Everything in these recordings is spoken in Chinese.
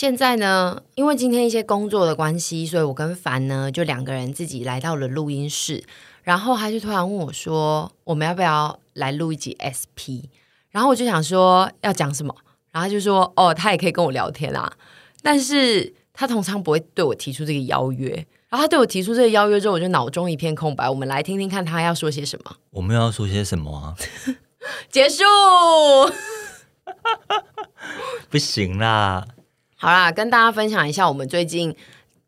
现在呢，因为今天一些工作的关系，所以我跟凡呢就两个人自己来到了录音室，然后他就突然问我说：“我们要不要来录一集 SP？” 然后我就想说要讲什么，然后他就说：“哦，他也可以跟我聊天啊，但是他通常不会对我提出这个邀约。”然后他对我提出这个邀约之后，我就脑中一片空白。我们来听听看他要说些什么。我们要说些什么啊？结束。不行啦。好啦，跟大家分享一下我们最近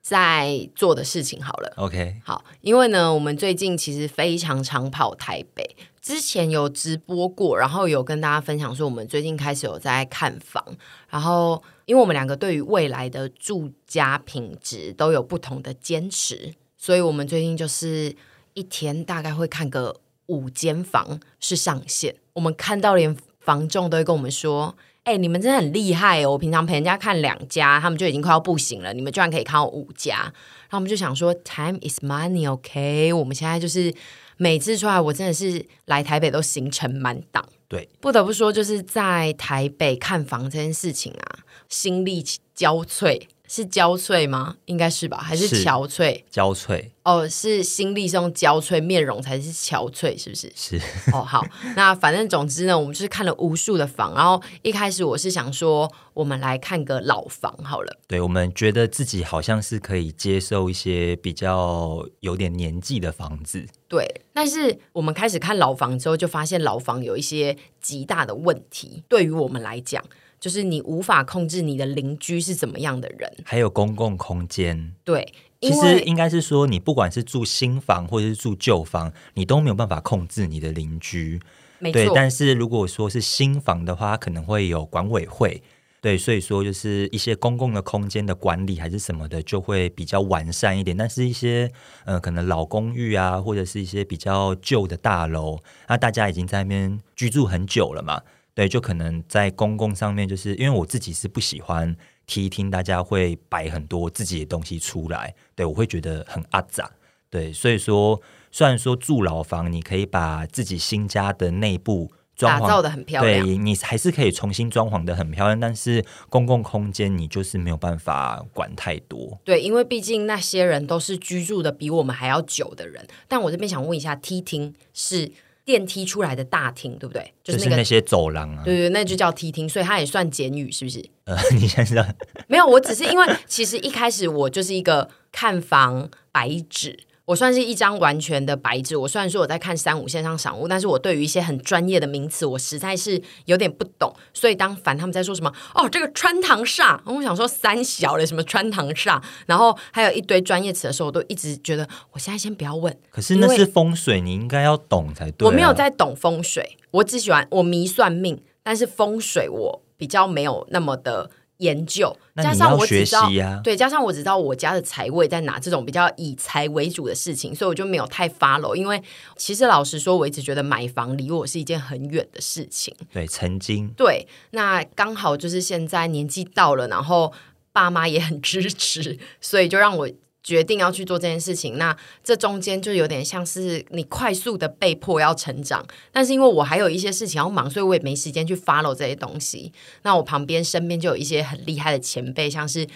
在做的事情好了。OK，好，因为呢，我们最近其实非常常跑台北，之前有直播过，然后有跟大家分享说，我们最近开始有在看房，然后因为我们两个对于未来的住家品质都有不同的坚持，所以我们最近就是一天大概会看个五间房是上限，我们看到连房仲都会跟我们说。哎、欸，你们真的很厉害哦！我平常陪人家看两家，他们就已经快要不行了，你们居然可以看到五家。然后我们就想说，time is money，OK？、Okay? 我们现在就是每次出来，我真的是来台北都行程满档。对，不得不说，就是在台北看房这件事情啊，心力交瘁。是焦脆吗？应该是吧，还是憔悴？焦脆哦，是心力是用焦脆，面容才是憔悴，是不是？是哦，好，那反正总之呢，我们就是看了无数的房，然后一开始我是想说，我们来看个老房好了。对，我们觉得自己好像是可以接受一些比较有点年纪的房子。对，但是我们开始看老房之后，就发现老房有一些极大的问题，对于我们来讲。就是你无法控制你的邻居是怎么样的人，还有公共空间。对，其实应该是说，你不管是住新房或者是住旧房，你都没有办法控制你的邻居。对，但是如果说是新房的话，可能会有管委会。对，所以说就是一些公共的空间的管理还是什么的，就会比较完善一点。但是一些呃，可能老公寓啊，或者是一些比较旧的大楼，那大家已经在那边居住很久了嘛。对，就可能在公共上面，就是因为我自己是不喜欢梯厅，大家会摆很多自己的东西出来，对，我会觉得很阿杂。对，所以说虽然说住老房，你可以把自己新家的内部装潢打造的很漂亮，对，你还是可以重新装潢的很漂亮，但是公共空间你就是没有办法管太多。对，因为毕竟那些人都是居住的比我们还要久的人。但我这边想问一下，梯厅是？电梯出来的大厅，对不对？就是那个是那些走廊啊。对对，那就叫梯厅，所以它也算简语，是不是？呃，你现在知道？没有，我只是因为其实一开始我就是一个看房白纸。我算是一张完全的白纸。我虽然说我在看三五线上赏物，但是我对于一些很专业的名词，我实在是有点不懂。所以当凡他们在说什么哦，这个穿堂煞，我想说三小的什么穿堂煞，然后还有一堆专业词的时候，我都一直觉得我现在先不要问。可是那是风水，你应该要懂才对啊。我没有在懂风水，我只喜欢我迷算命，但是风水我比较没有那么的。研究，加上我只知道，对，加上我只知道我家的财位在哪，这种比较以财为主的事情，所以我就没有太 follow。因为其实老实说，我一直觉得买房离我是一件很远的事情。对，曾经对，那刚好就是现在年纪到了，然后爸妈也很支持，所以就让我。决定要去做这件事情，那这中间就有点像是你快速的被迫要成长，但是因为我还有一些事情要忙，所以我也没时间去 follow 这些东西。那我旁边身边就有一些很厉害的前辈，像是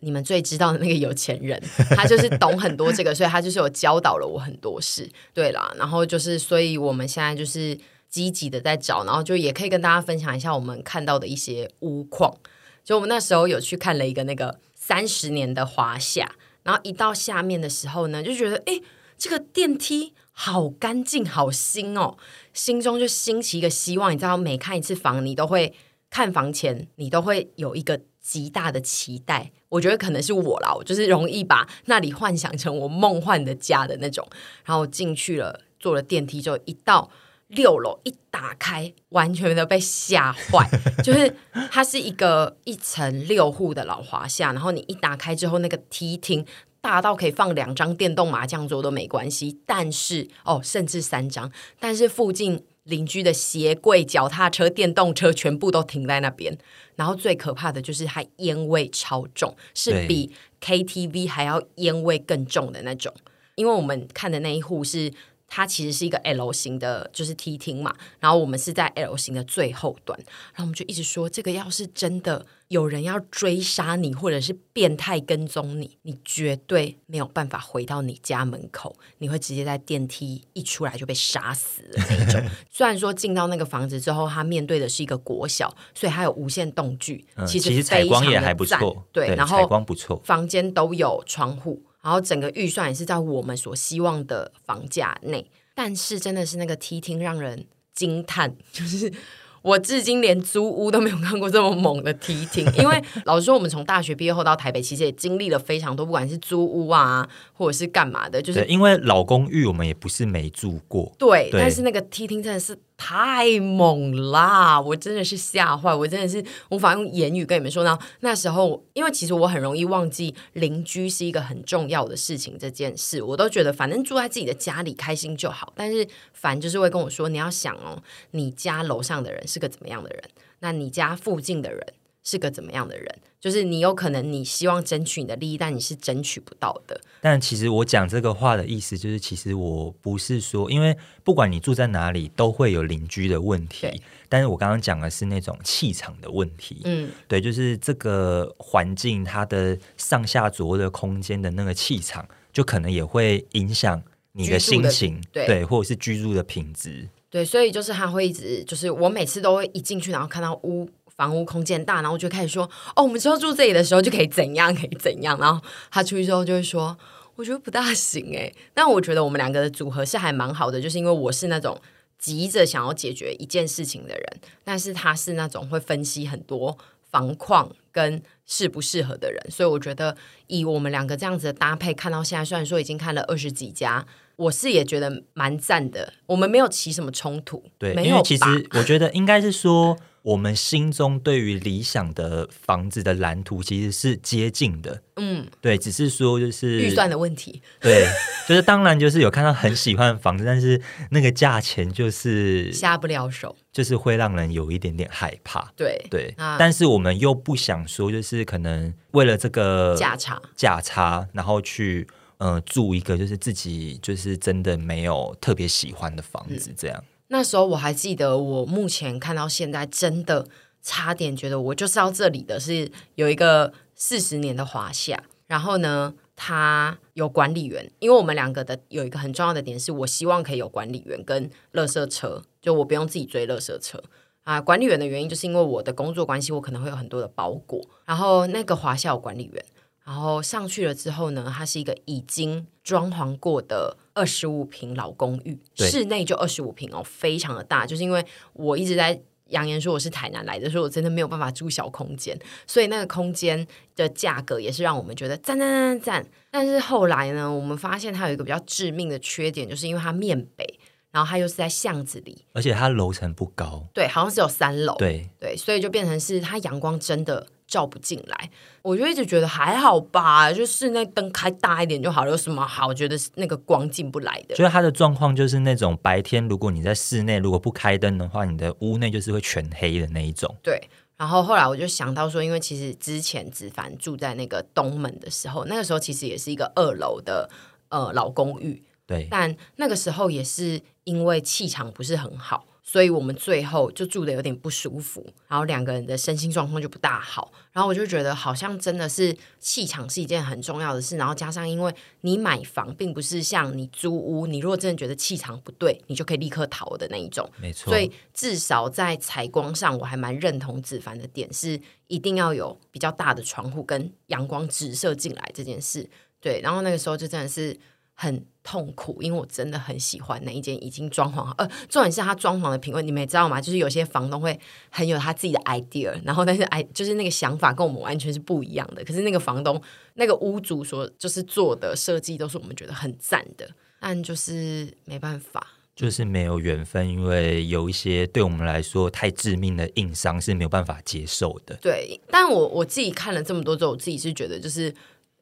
你们最知道的那个有钱人，他就是懂很多这个，所以他就是有教导了我很多事。对啦，然后就是，所以我们现在就是积极的在找，然后就也可以跟大家分享一下我们看到的一些屋况。就我们那时候有去看了一个那个三十年的华厦。然后一到下面的时候呢，就觉得哎，这个电梯好干净、好新哦，心中就兴起一个希望。你知道，每看一次房，你都会看房前，你都会有一个极大的期待。我觉得可能是我啦，我就是容易把那里幻想成我梦幻的家的那种。然后进去了，坐了电梯之后，一到六楼一打开，完全的被吓坏。就是它是一个一层六户的老华夏，然后你一打开之后，那个梯厅大到可以放两张电动麻将桌都没关系。但是哦，甚至三张。但是附近邻居的鞋柜、脚踏车、电动车全部都停在那边。然后最可怕的就是它烟味超重，是比 KTV 还要烟味更重的那种。因为我们看的那一户是。它其实是一个 L 型的，就是梯厅嘛。然后我们是在 L 型的最后端，然后我们就一直说，这个要是真的有人要追杀你，或者是变态跟踪你，你绝对没有办法回到你家门口，你会直接在电梯一出来就被杀死的那一种。虽然说进到那个房子之后，他面对的是一个国小，所以他有无线动具，嗯、其实其实采光也还不错，对，对然后采光不错，房间都有窗户。然后整个预算也是在我们所希望的房价内，但是真的是那个梯厅让人惊叹，就是我至今连租屋都没有看过这么猛的梯厅。因为老实说，我们从大学毕业后到台北，其实也经历了非常多，不管是租屋啊，或者是干嘛的，就是因为老公寓我们也不是没住过，对，对但是那个梯厅真的是。太猛啦！我真的是吓坏，我真的是无法用言语跟你们说。呢那时候，因为其实我很容易忘记邻居是一个很重要的事情，这件事我都觉得反正住在自己的家里开心就好。但是凡就是会跟我说，你要想哦，你家楼上的人是个怎么样的人？那你家附近的人是个怎么样的人？就是你有可能你希望争取你的利益，但你是争取不到的。但其实我讲这个话的意思，就是其实我不是说，因为不管你住在哪里，都会有邻居的问题。对但是我刚刚讲的是那种气场的问题。嗯，对，就是这个环境它的上下左右的空间的那个气场，就可能也会影响你的心情，对，对，或者是居住的品质。对，所以就是他会一直，就是我每次都会一进去，然后看到屋。房屋空间大，然后我就开始说：“哦，我们之后住这里的时候就可以怎样，可以怎样。”然后他出去之后就会说：“我觉得不大行诶。”但我觉得我们两个的组合是还蛮好的，就是因为我是那种急着想要解决一件事情的人，但是他是那种会分析很多房况跟适不适合的人，所以我觉得以我们两个这样子的搭配，看到现在虽然说已经看了二十几家，我是也觉得蛮赞的。我们没有起什么冲突，对，没有。因为其实我觉得应该是说。我们心中对于理想的房子的蓝图其实是接近的，嗯，对，只是说就是预算的问题，对，就是当然就是有看到很喜欢的房子，但是那个价钱就是下不了手，就是会让人有一点点害怕，对对，但是我们又不想说，就是可能为了这个价差价差，然后去呃住一个就是自己就是真的没有特别喜欢的房子这样。嗯那时候我还记得，我目前看到现在，真的差点觉得我就是要这里的是有一个四十年的华夏，然后呢，他有管理员，因为我们两个的有一个很重要的点是，我希望可以有管理员跟垃圾车，就我不用自己追垃圾车啊。管理员的原因就是因为我的工作关系，我可能会有很多的包裹，然后那个华夏有管理员。然后上去了之后呢，它是一个已经装潢过的二十五平老公寓，室内就二十五平哦，非常的大。就是因为我一直在扬言说我是台南来的，所以我真的没有办法住小空间，所以那个空间的价格也是让我们觉得赞赞赞赞。但是后来呢，我们发现它有一个比较致命的缺点，就是因为它面北，然后它又是在巷子里，而且它楼层不高，对，好像是有三楼，对对，所以就变成是它阳光真的。照不进来，我就一直觉得还好吧，就室内灯开大一点就好了，有什么好觉得那个光进不来的？就是它的状况就是那种白天如果你在室内如果不开灯的话，你的屋内就是会全黑的那一种。对，然后后来我就想到说，因为其实之前子凡住在那个东门的时候，那个时候其实也是一个二楼的呃老公寓，对，但那个时候也是因为气场不是很好。所以我们最后就住的有点不舒服，然后两个人的身心状况就不大好。然后我就觉得好像真的是气场是一件很重要的事。然后加上因为你买房并不是像你租屋，你如果真的觉得气场不对，你就可以立刻逃的那一种。没错。所以至少在采光上，我还蛮认同子凡的点是，一定要有比较大的窗户跟阳光直射进来这件事。对，然后那个时候就真的是。很痛苦，因为我真的很喜欢那一间已经装潢好，呃，重点是他装潢的品味，你们也知道吗？就是有些房东会很有他自己的 idea，然后但是 i 就是那个想法跟我们完全是不一样的。可是那个房东那个屋主所就是做的设计都是我们觉得很赞的，但就是没办法，就是没有缘分，因为有一些对我们来说太致命的硬伤是没有办法接受的。对，但我我自己看了这么多之后，我自己是觉得就是。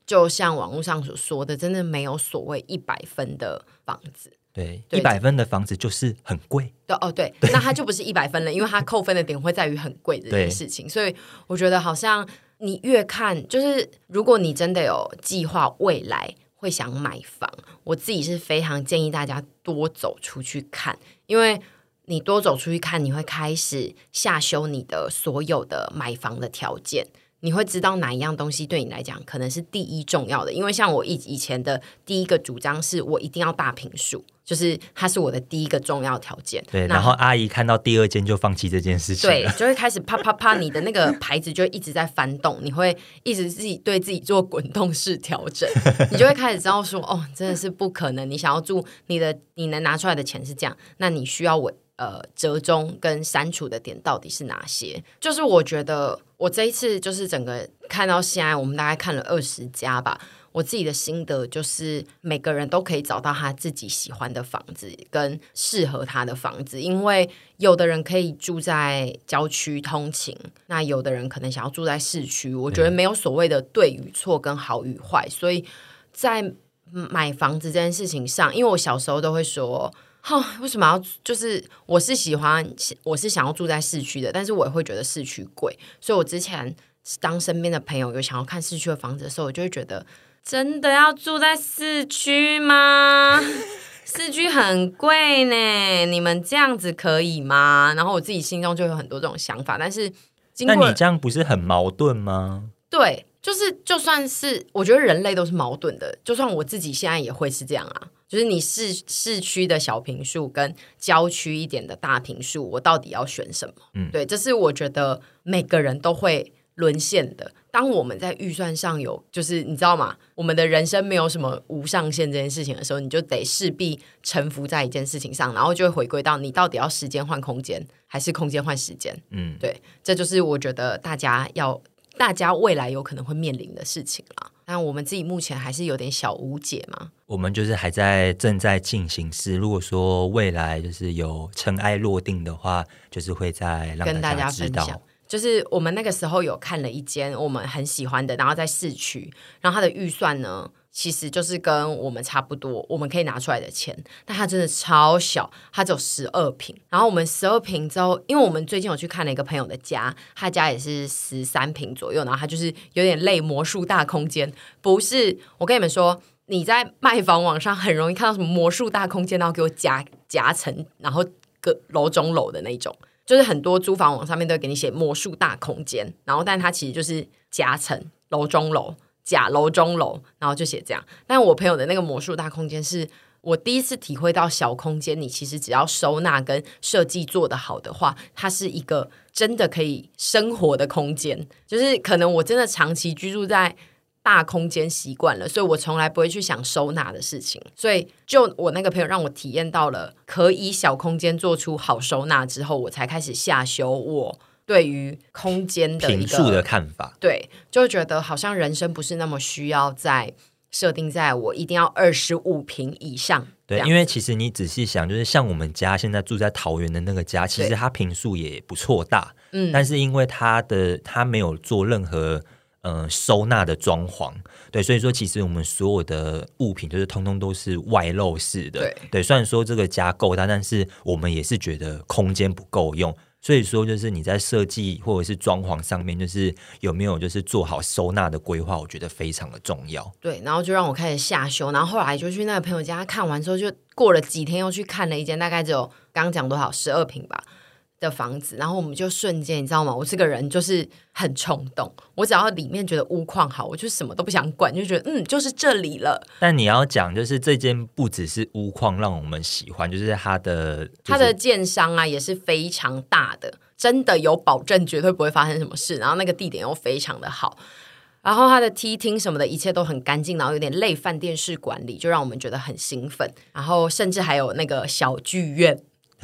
就像网络上所说的，真的没有所谓一百分的房子。对，一百分的房子就是很贵。对哦，对，对那它就不是一百分了，因为它扣分的点会在于很贵这件事情。所以我觉得，好像你越看，就是如果你真的有计划未来会想买房，我自己是非常建议大家多走出去看，因为你多走出去看，你会开始下修你的所有的买房的条件。你会知道哪一样东西对你来讲可能是第一重要的，因为像我以以前的第一个主张是我一定要大平数，就是它是我的第一个重要条件。对，然后阿姨看到第二间就放弃这件事情，对，就会开始啪啪啪，你的那个牌子就一直在翻动，你会一直自己对自己做滚动式调整，你就会开始知道说，哦，真的是不可能，你想要住你的，你能拿出来的钱是这样，那你需要我。呃，折中跟删除的点到底是哪些？就是我觉得我这一次就是整个看到现在，我们大概看了二十家吧。我自己的心得就是，每个人都可以找到他自己喜欢的房子跟适合他的房子，因为有的人可以住在郊区通勤，那有的人可能想要住在市区。我觉得没有所谓的对与错跟好与坏，所以在买房子这件事情上，因为我小时候都会说。哈，为什么要？就是我是喜欢，我是想要住在市区的，但是我也会觉得市区贵，所以我之前当身边的朋友有想要看市区的房子的时候，我就会觉得，真的要住在市区吗？市区很贵呢，你们这样子可以吗？然后我自己心中就有很多这种想法，但是，那你这样不是很矛盾吗？对，就是就算是我觉得人类都是矛盾的，就算我自己现在也会是这样啊。就是你市市区的小平数跟郊区一点的大平数，我到底要选什么？嗯，对，这是我觉得每个人都会沦陷的。当我们在预算上有，就是你知道吗？我们的人生没有什么无上限这件事情的时候，你就得势必臣服在一件事情上，然后就会回归到你到底要时间换空间，还是空间换时间？嗯，对，这就是我觉得大家要，大家未来有可能会面临的事情了。但我们自己目前还是有点小无解嘛。我们就是还在正在进行时，如果说未来就是有尘埃落定的话，就是会再让大家知道。就是我们那个时候有看了一间我们很喜欢的，然后在市区，然后它的预算呢，其实就是跟我们差不多，我们可以拿出来的钱，但它真的超小，它只有十二平。然后我们十二平之后，因为我们最近有去看了一个朋友的家，他家也是十三平左右，然后他就是有点类魔术大空间。不是，我跟你们说，你在卖房网上很容易看到什么魔术大空间，然后给我夹夹层，然后个楼中楼的那种，就是很多租房网上面都会给你写魔术大空间，然后但它其实就是夹层楼中楼。假楼中楼，然后就写这样。但我朋友的那个魔术大空间，是我第一次体会到小空间，你其实只要收纳跟设计做得好的话，它是一个真的可以生活的空间。就是可能我真的长期居住在大空间习惯了，所以我从来不会去想收纳的事情。所以就我那个朋友让我体验到了可以小空间做出好收纳之后，我才开始下修我。对于空间的平数的看法，对，就觉得好像人生不是那么需要在设定在我一定要二十五平以上。对，因为其实你仔细想，就是像我们家现在住在桃园的那个家，其实它平数也不错大，嗯，但是因为它的它没有做任何呃收纳的装潢，对，所以说其实我们所有的物品就是通通都是外露式的，对，对，虽然说这个家够大，但是我们也是觉得空间不够用。所以说，就是你在设计或者是装潢上面，就是有没有就是做好收纳的规划，我觉得非常的重要。对，然后就让我开始下修，然后后来就去那个朋友家看完之后，就过了几天又去看了一间，大概只有刚刚讲多少十二平吧。的房子，然后我们就瞬间，你知道吗？我这个人就是很冲动，我只要里面觉得屋况好，我就什么都不想管，就觉得嗯，就是这里了。但你要讲，就是这间不只是屋况让我们喜欢，就是它的、就是、它的建商啊也是非常大的，真的有保证绝对不会发生什么事。然后那个地点又非常的好，然后它的梯厅什么的一切都很干净，然后有点类饭店式管理，就让我们觉得很兴奋。然后甚至还有那个小剧院。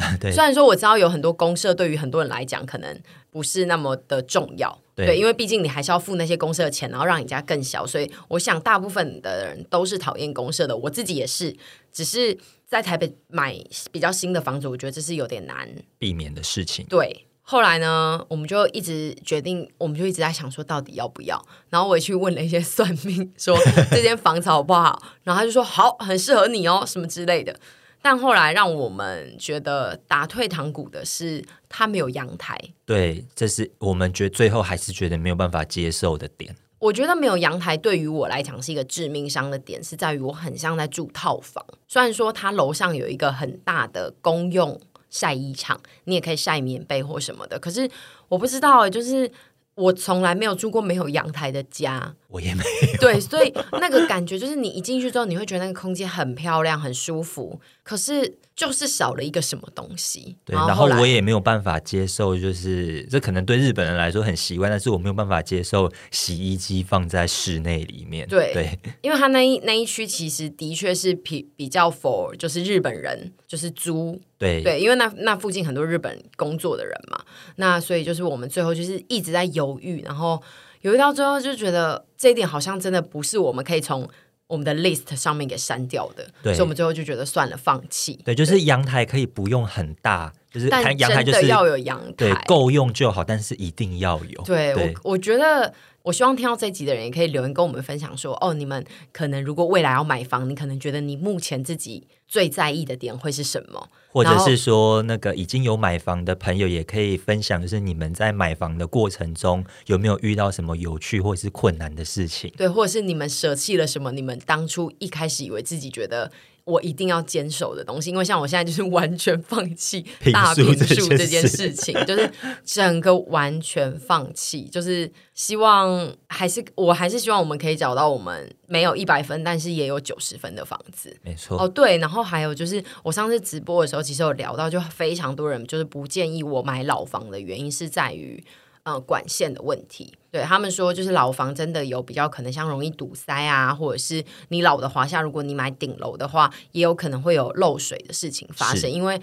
对，虽然说我知道有很多公社对于很多人来讲可能不是那么的重要，对，对，因为毕竟你还是要付那些公社的钱，然后让你家更小，所以我想大部分的人都是讨厌公社的，我自己也是。只是在台北买比较新的房子，我觉得这是有点难避免的事情。对，后来呢，我们就一直决定，我们就一直在想说到底要不要，然后我也去问了一些算命，说这间房子好不好，然后他就说好，很适合你哦，什么之类的。但后来让我们觉得打退堂鼓的是，它没有阳台。对，这是我们觉得最后还是觉得没有办法接受的点。我觉得没有阳台对于我来讲是一个致命伤的点，是在于我很像在住套房。虽然说它楼上有一个很大的公用晒衣场，你也可以晒棉被或什么的，可是我不知道，就是。我从来没有住过没有阳台的家，我也没有。对，所以那个感觉就是你一进去之后，你会觉得那个空间很漂亮、很舒服，可是就是少了一个什么东西。对，然后我也没有办法接受，就是这可能对日本人来说很习惯，但是我没有办法接受洗衣机放在室内里面。对，对，因为他那一那一区其实的确是比比较 for 就是日本人就是租。对对，因为那那附近很多日本工作的人嘛，那所以就是我们最后就是一直在犹豫，然后犹豫到最后就觉得这一点好像真的不是我们可以从我们的 list 上面给删掉的，所以我们最后就觉得算了，放弃。对，就是阳台可以不用很大，就是但阳台就是要有阳台，对，够用就好，但是一定要有。对，对我我觉得。我希望听到这集的人也可以留言跟我们分享说，哦，你们可能如果未来要买房，你可能觉得你目前自己最在意的点会是什么？或者是说，那个已经有买房的朋友也可以分享，就是你们在买房的过程中有没有遇到什么有趣或是困难的事情？对，或者是你们舍弃了什么？你们当初一开始以为自己觉得。我一定要坚守的东西，因为像我现在就是完全放弃大坪数这件事情，就是整个完全放弃，就是希望还是我还是希望我们可以找到我们没有一百分，但是也有九十分的房子。没错。哦，对，然后还有就是我上次直播的时候，其实有聊到，就非常多人就是不建议我买老房的原因是在于。呃，管线的问题，对他们说，就是老房真的有比较可能像容易堵塞啊，或者是你老的华夏，如果你买顶楼的话，也有可能会有漏水的事情发生，因为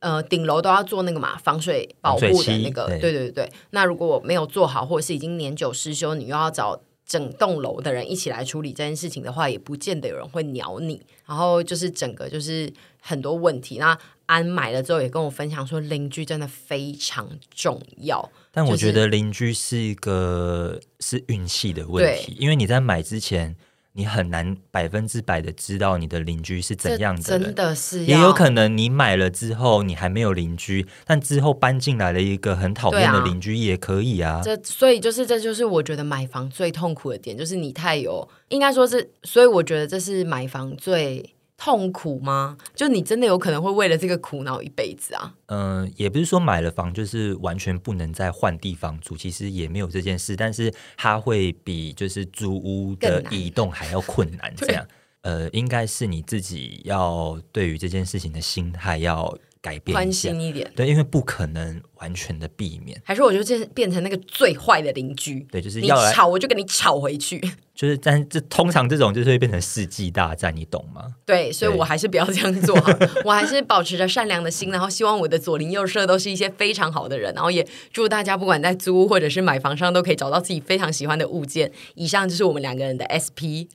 呃，顶楼都要做那个嘛防水保护的那个，对对对对。那如果没有做好，或者是已经年久失修，你又要找整栋楼的人一起来处理这件事情的话，也不见得有人会鸟你。然后就是整个就是很多问题。那安买了之后也跟我分享说，邻居真的非常重要。但我觉得邻居是一个是运气的问题，因为你在买之前，你很难百分之百的知道你的邻居是怎样的人，真的是，也有可能你买了之后你还没有邻居，但之后搬进来了一个很讨厌的邻居也可以啊。这所以就是这就是我觉得买房最痛苦的点，就是你太有，应该说是，所以我觉得这是买房最。痛苦吗？就你真的有可能会为了这个苦恼一辈子啊？嗯、呃，也不是说买了房就是完全不能再换地方住，其实也没有这件事，但是它会比就是租屋的移动还要困难。这样，呃，应该是你自己要对于这件事情的心态要改变宽心一点。对，因为不可能完全的避免。还是我就变变成那个最坏的邻居？对，就是要你吵我就跟你吵回去。就是，但这通常这种就是会变成世纪大战，你懂吗？对，所以我还是不要这样做好，我还是保持着善良的心，然后希望我的左邻右舍都是一些非常好的人，然后也祝大家不管在租或者是买房上都可以找到自己非常喜欢的物件。以上就是我们两个人的 SP，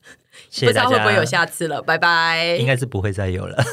谢谢。不知道会不会有下次了，拜拜。应该是不会再有了。